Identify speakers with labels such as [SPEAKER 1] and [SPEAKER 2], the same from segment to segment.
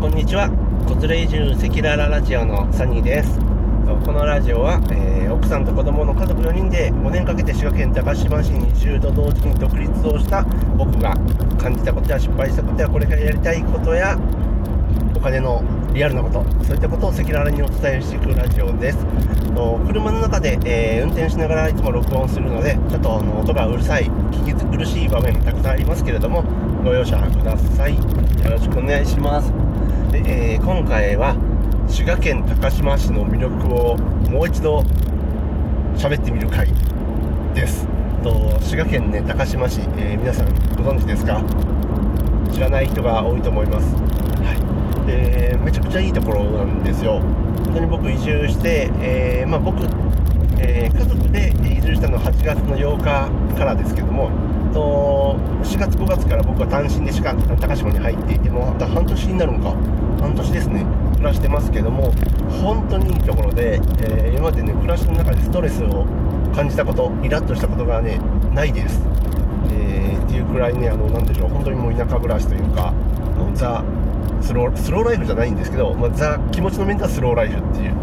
[SPEAKER 1] こんにちは。子連れ移住赤裸々ラジオのサニーです。このラジオは、えー、奥さんと子供の家族4人で5年かけて滋賀県高島市に移住と同時に独立をした僕が感じたことや失敗したことやこれからやりたいことやお金のリアルなことそういったことを赤裸々にお伝えしていくラジオです。車の中で、えー、運転しながらいつも録音するのでちょっとあの音がうるさい聞き苦しい場面たくさんありますけれどもご容赦ください。よろしくお願いします。で、えー、今回は滋賀県高島市の魅力をもう一度喋ってみる回です。と滋賀県ね高島市、えー、皆さんご存知ですか？知らない人が多いと思います。はい。でめちゃくちゃいいところなんですよ。本当に僕移住して、えー、まあ、僕、え、家族で移住したのは8月の8日からですけどもと4月5月から僕は単身でしか高島に入っていても半年になるのか半年ですね暮らしてますけども本当にいいところで、えー、今までね暮らしの中でストレスを感じたことイラッとしたことがねないです、えー、っていうくらいねあのなんでしょう本当にもう田舎暮らしというかザスロースローライフじゃないんですけど、まあ、ザ気持ちの面ではスローライフっていう、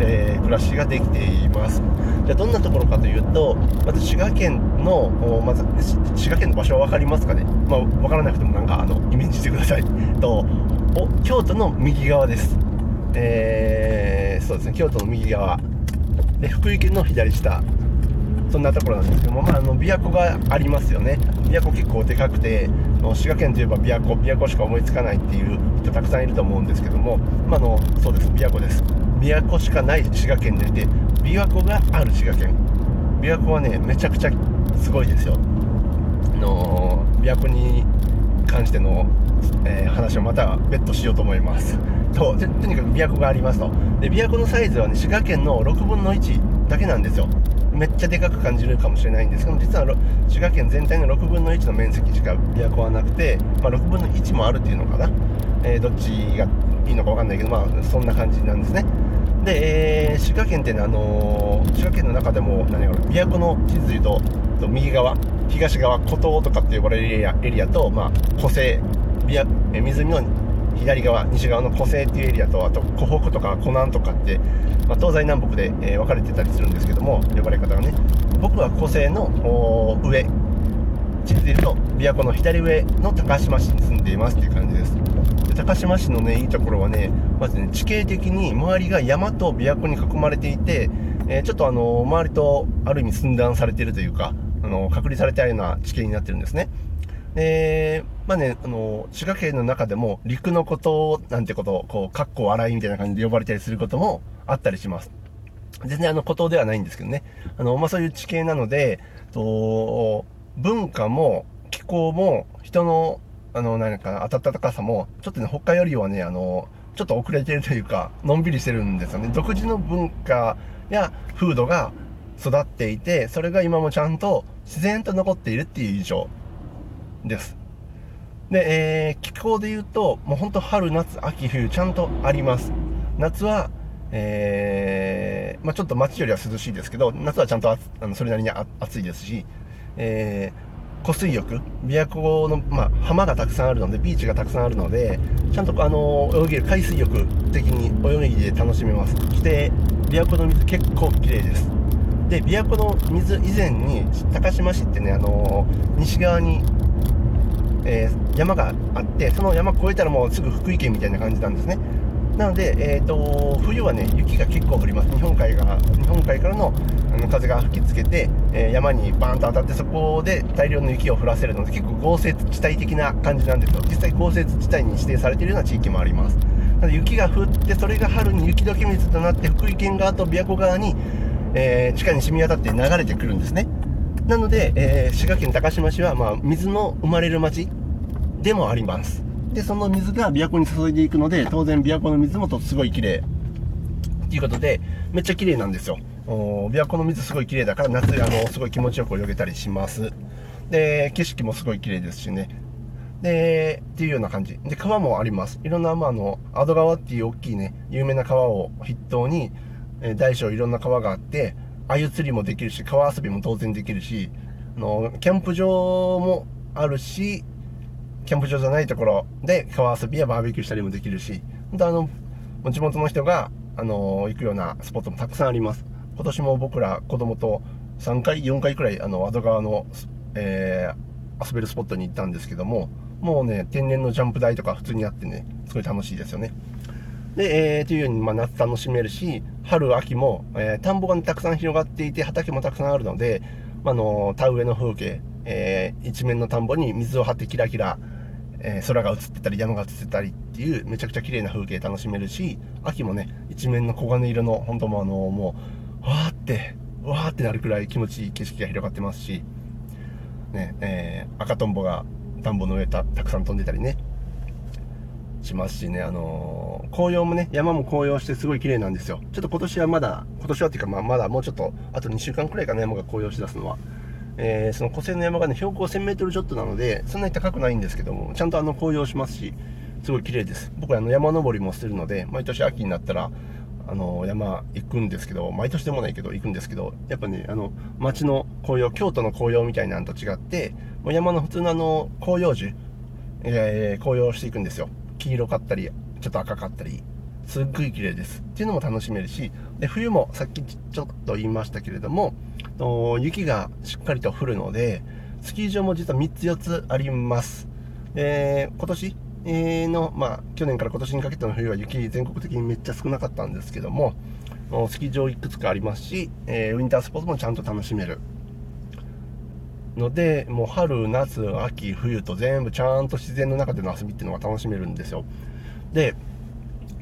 [SPEAKER 1] えー、暮らしができています。じゃあどんなところかというとまず滋賀県のまず滋賀県の場所は分かりますかね、まあ、分からなくてもなんかあのイメージしてください。とお京都の右側です。えー、そうですね。京都の右側。で福井県の左下。そんなところなんですけども、まあ、あの琵琶湖がありますよね。琵琶湖結構でかくて滋賀県といえば琵琶湖。琵琶湖しか思いつかないっていう人たくさんいると思うんですけども、まあ、のそうです。琵琶湖です。琵琶湖しかない滋賀県でいて琵琶湖がある滋賀県。琵琶湖はねめちゃくちゃすごいですよ。の琵琶湖に関しての、えー、話をまた別途しようと思います。ととにかく琵琶湖がありますと。で琵琶湖のサイズはね滋賀県の6分の1だけなんですよ。めっちゃでかく感じるかもしれないんですけど実は滋賀県全体の6分の1の面積しか琵琶湖はなくて、まあ、6分の1もあるっていうのかな、えー、どっちがいいのか分かんないけどまあそんな感じなんですね。で、えー、滋賀県ってね、あのー、滋賀県の中でも何やろ琵琶湖の地図でいうと右側東側湖東とかって呼ばれるエリアエリアと、まあ、湖西琵琶湖の左側西側の湖西っていうエリアとあと湖北とか湖南とかって、まあ、東西南北で、えー、分かれてたりするんですけども呼ばれ方がね。僕は湖西の上地図でいうと琵琶湖の左上の高島市に住んでいますっていう感じです。高島市のねいいところはねまずね地形的に周りが山と琵琶湖に囲まれていて、えー、ちょっとあの周りとある意味寸断されているというかあの隔離されたような地形になってるんですね。で、まあね、あの、滋賀県の中でも陸のことなんてことを、こう、かっこ笑いみたいな感じで呼ばれたりすることもあったりします。全然あの、孤島ではないんですけどね。あの、まあそういう地形なので、と、文化も気候も人の、あの、何か、暖かさも、ちょっとね、北海よりはね、あの、ちょっと遅れてるというか、のんびりしてるんですよね。独自の文化や風土が育っていて、それが今もちゃんと自然と残っているっていう印象です。で、えー、気候で言うと、もうほんと春、夏、秋、冬、ちゃんとあります。夏は、えー、まあ、ちょっと街よりは涼しいですけど、夏はちゃんとあのそれなりに暑いですし、えー、湖水浴、琵琶湖の、まあ、浜がたくさんあるので、ビーチがたくさんあるので、ちゃんとあの泳げる海水浴的に泳いで楽しめます。そして、琵琶湖の水結構綺麗です。で琵琶湖の水以前に高島市ってね、あの、西側に、えー、山があってその山越えたらもうすぐ福井県みたいな感じなんですねなので、えーと、冬はね雪が結構降ります日本海が日本海からのの風が吹きつけて、えー、山にバーンと当たってそこで大量の雪を降らせるので結構豪雪地帯的な感じなんですよ実際豪雪地帯に指定されているような地域もありますなので雪が降ってそれが春に雪解け水となって福井県側と琵琶湖側にえー、地下に染み渡って流れてくるんですね。なので、えー、滋賀県高島市は、まあ、水の生まれる町でもあります。で、その水が琵琶湖に注いでいくので、当然琵琶湖の水もとすごい綺麗。ということで、めっちゃ綺麗なんですよ。琵琶湖の水すごい綺麗だから、夏、あの、すごい気持ちよく泳げたりします。で、景色もすごい綺麗ですしね。で、っていうような感じ。で、川もあります。いろんな、まあ、あの、アド川っていう大きいね、有名な川を筆頭に、え大小いろんな川があって、鮎釣りもできるし、川遊びも当然できるし、あの、キャンプ場もあるし、キャンプ場じゃないところで川遊びやバーベキューしたりもできるし本当あの地元の人があの行くようなスポットもたくさんあります今年も僕ら子供と3回4回くらいあの和戸川の、えー、遊べるスポットに行ったんですけどももうね天然のジャンプ台とか普通にあってねすごい楽しいですよね。で、えー、というように、まあ、夏楽しめるし春秋も、えー、田んぼがねたくさん広がっていて畑もたくさんあるので、まあの田植えの風景、えー、一面の田んぼに水を張ってキラキラえー、空が映ってたり山が映ってたりっていうめちゃくちゃ綺麗な風景楽しめるし秋もね一面の黄金色の本当もあのもうわーってわーってなるくらい気持ちいい景色が広がってますし、ねえー、赤とんぼが田んぼの上たたくさん飛んでたりねしますしね、あのー、紅葉もね、山も紅葉してすごい綺麗なんですよ。ちょっと今年はまだ、今年はっていうか、まあ、まだもうちょっと、あと2週間くらいかな、山が紅葉しだすのは。えー、その湖西の山がね、標高 1000m ちょっとなので、そんなに高くないんですけども、ちゃんとあの紅葉しますし、すごい綺麗です。僕あの山登りもするので、毎年秋になったら、あの山行くんですけど、毎年でもないけど行くんですけど、やっぱね、あの街の紅葉、京都の紅葉みたいなのと違って、もう山の普通のあの紅葉樹、えー、紅葉していくんですよ。黄色かったり、ちょっと赤かったり、すっごい綺麗です。っていうのも楽しめるし、で冬もさっきちょっと言いましたけれども、雪がしっかりと降るので、スキー場も実は3つ4つあります。で、今年の、まあ、去年から今年にかけての冬は雪全国的にめっちゃ少なかったんですけども、スキー場いくつかありますし、えー、ウィンタースポーツもちゃんと楽しめる。ので、もう春、夏、秋、冬と全部ちゃんと自然の中での遊びっていうのが楽しめるんですよ。で、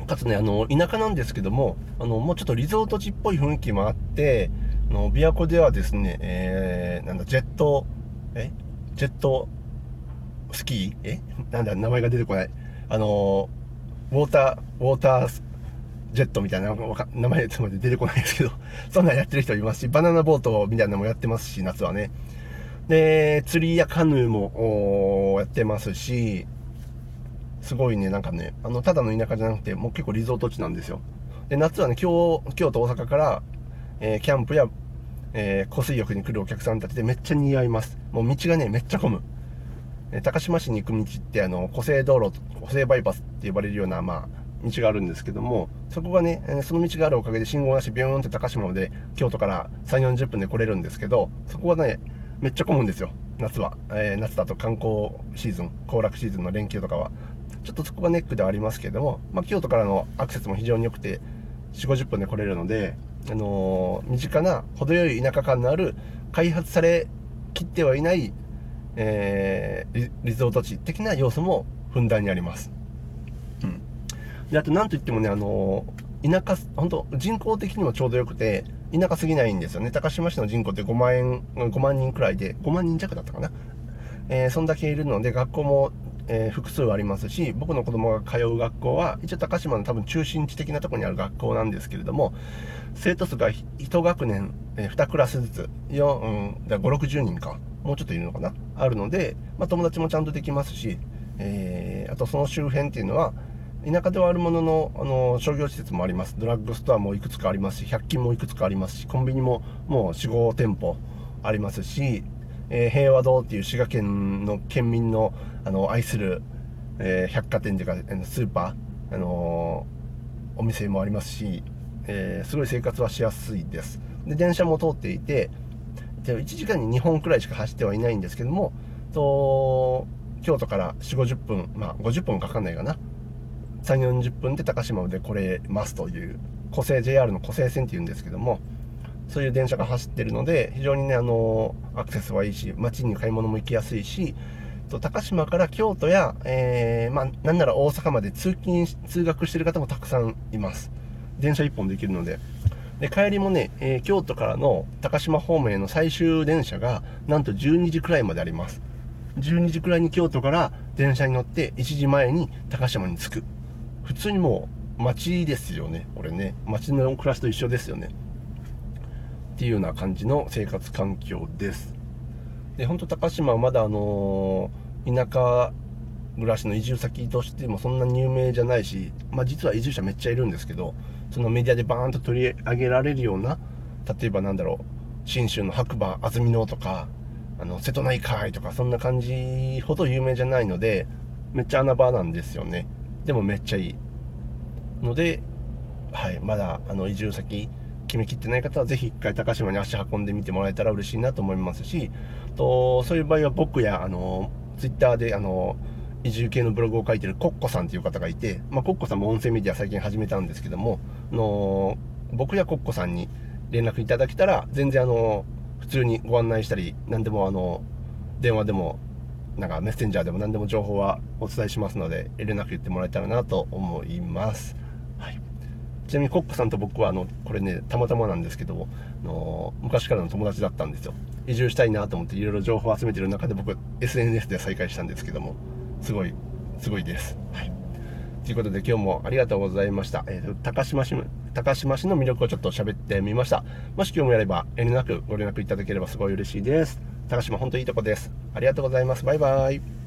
[SPEAKER 1] かつね、あの、田舎なんですけども、あの、もうちょっとリゾート地っぽい雰囲気もあって、の、琵琶湖ではですね、えー、なんだ、ジェット、え？ジェットスキー？え？なんだ、名前が出てこない。あの、ウォーター、ウォータージェットみたいな、名前つまで出てこないですけど、そんなんやってる人いますし、バナナボートみたいなのもやってますし、夏はね。で、釣りやカヌーもやってますし、すごいね、なんかね、あの、ただの田舎じゃなくて、もう結構リゾート地なんですよ。で、夏はね、京京都、大阪から、えー、キャンプや、えー、湖水浴に来るお客さんたちでめっちゃ似合います。もう道がね、めっちゃ混む。高島市に行く道って、あの、湖西道路、湖西バイパスって呼ばれるような、まあ、道があるんですけども、そこがね、その道があるおかげで信号なしビヨーンって高島まで京都から3、40分で来れるんですけど、そこはね、めっちゃ混むんですよ、夏は。えー、夏だと観光シーズン、行楽シーズンの連休とかは。ちょっとそこがネックではありますけども、まあ、京都からのアクセスも非常に良くて、4、50分で来れるので、あのー、身近な程よい田舎感のある開発されきってはいない、えー、リゾート地的な要素もふんだんにあります。うん。で、あと何といってもね、あのー、田舎、本当人口的にもちょうどよくて、田舎すぎないんですよね。高島市の人口って5万円、5万人くらいで、5万人弱だったかな。えー、そんだけいるので、学校もえー、複数ありますし、僕の子供が通う学校は、一応高島の多分中心地的なところにある学校なんですけれども、生徒数が1学年、えー、2クラスずつ、4、うん、5、60人か、もうちょっといるのかな、あるので、まあ、友達もちゃんとできますし、えー、あとその周辺っていうのは、田舎ではあるものの、あの、商業施設もあります。ドラッグストアもいくつかありますし、100均もいくつかありますし、コンビニももう4、5店舗ありますし、えー、平和堂っていう滋賀県の県民のあの愛する、えー、百貨店というかスーパー、あの、お店もありますし、えすごい生活はしやすいですで電車も通っていて1時間に2本くらいしか走ってはいないんですけどもと京都から4 5 0分まあ50分かかんないかな3 4 0分で高島で来れますという湖西 JR の湖西線っていうんですけどもそういう電車が走ってるので、非常にね、あのアクセスはいいし、街に買い物も行きやすいし、と高島から京都や、えー、まあ、なんなら大阪まで通勤、通学してる方もたくさんいます。電車1本できるので。で、帰りもね、えー、京都からの高島方面への最終電車が、なんと12時くらいまであります。12時くらいに京都から電車に乗って1時前に高島に着く。普通にもう街ですよね。これね。街の暮らしと一緒ですよね。っていうような感じの生活環境です。で、本当高島はまだあのー、田舎暮らしの移住先としてもそんなに有名じゃないし、まあ実は移住者めっちゃいるんですけど、そのメディアでバーンと取り上げられるような、例えばなんだろう、信州の白馬安曇野とか、あの瀬戸内海とかそんな感じほど有名じゃないのでめっちゃ穴場なんですよね。でもめっちゃいい。のではいまだあの移住先決めきってない方はぜひ一回高島に足運んでみてもらえたら嬉しいなと思いますしとそういう場合は僕やあのツイッターであの移住系のブログを書いてるコッコさんという方がいて、まあ、コッコさんも音声メディア最近始めたんですけどもの僕やコッコさんに連絡いただけたら全然あの普通にご案内したり何でもあの電話でもなんかメッセンジャーでも何でも情報はお伝えしますので遠慮なく言ってもらえたらなと思います。はい、ちなみにコッコさんと僕はあのこれねたまたまなんですけどあの昔からの友達だったんですよ。移住したいなと思っていろいろ情報を集めてる中で僕 SNS で再会したんですけども。すごいすごいです。はいということで今日もありがとうございました。えーと、高島市高島市の魅力をちょっと喋ってみました。もし興味あれば遠慮なくご連絡いただければすごい嬉しいです。高島本当いいとこです。ありがとうございます。バイバイ。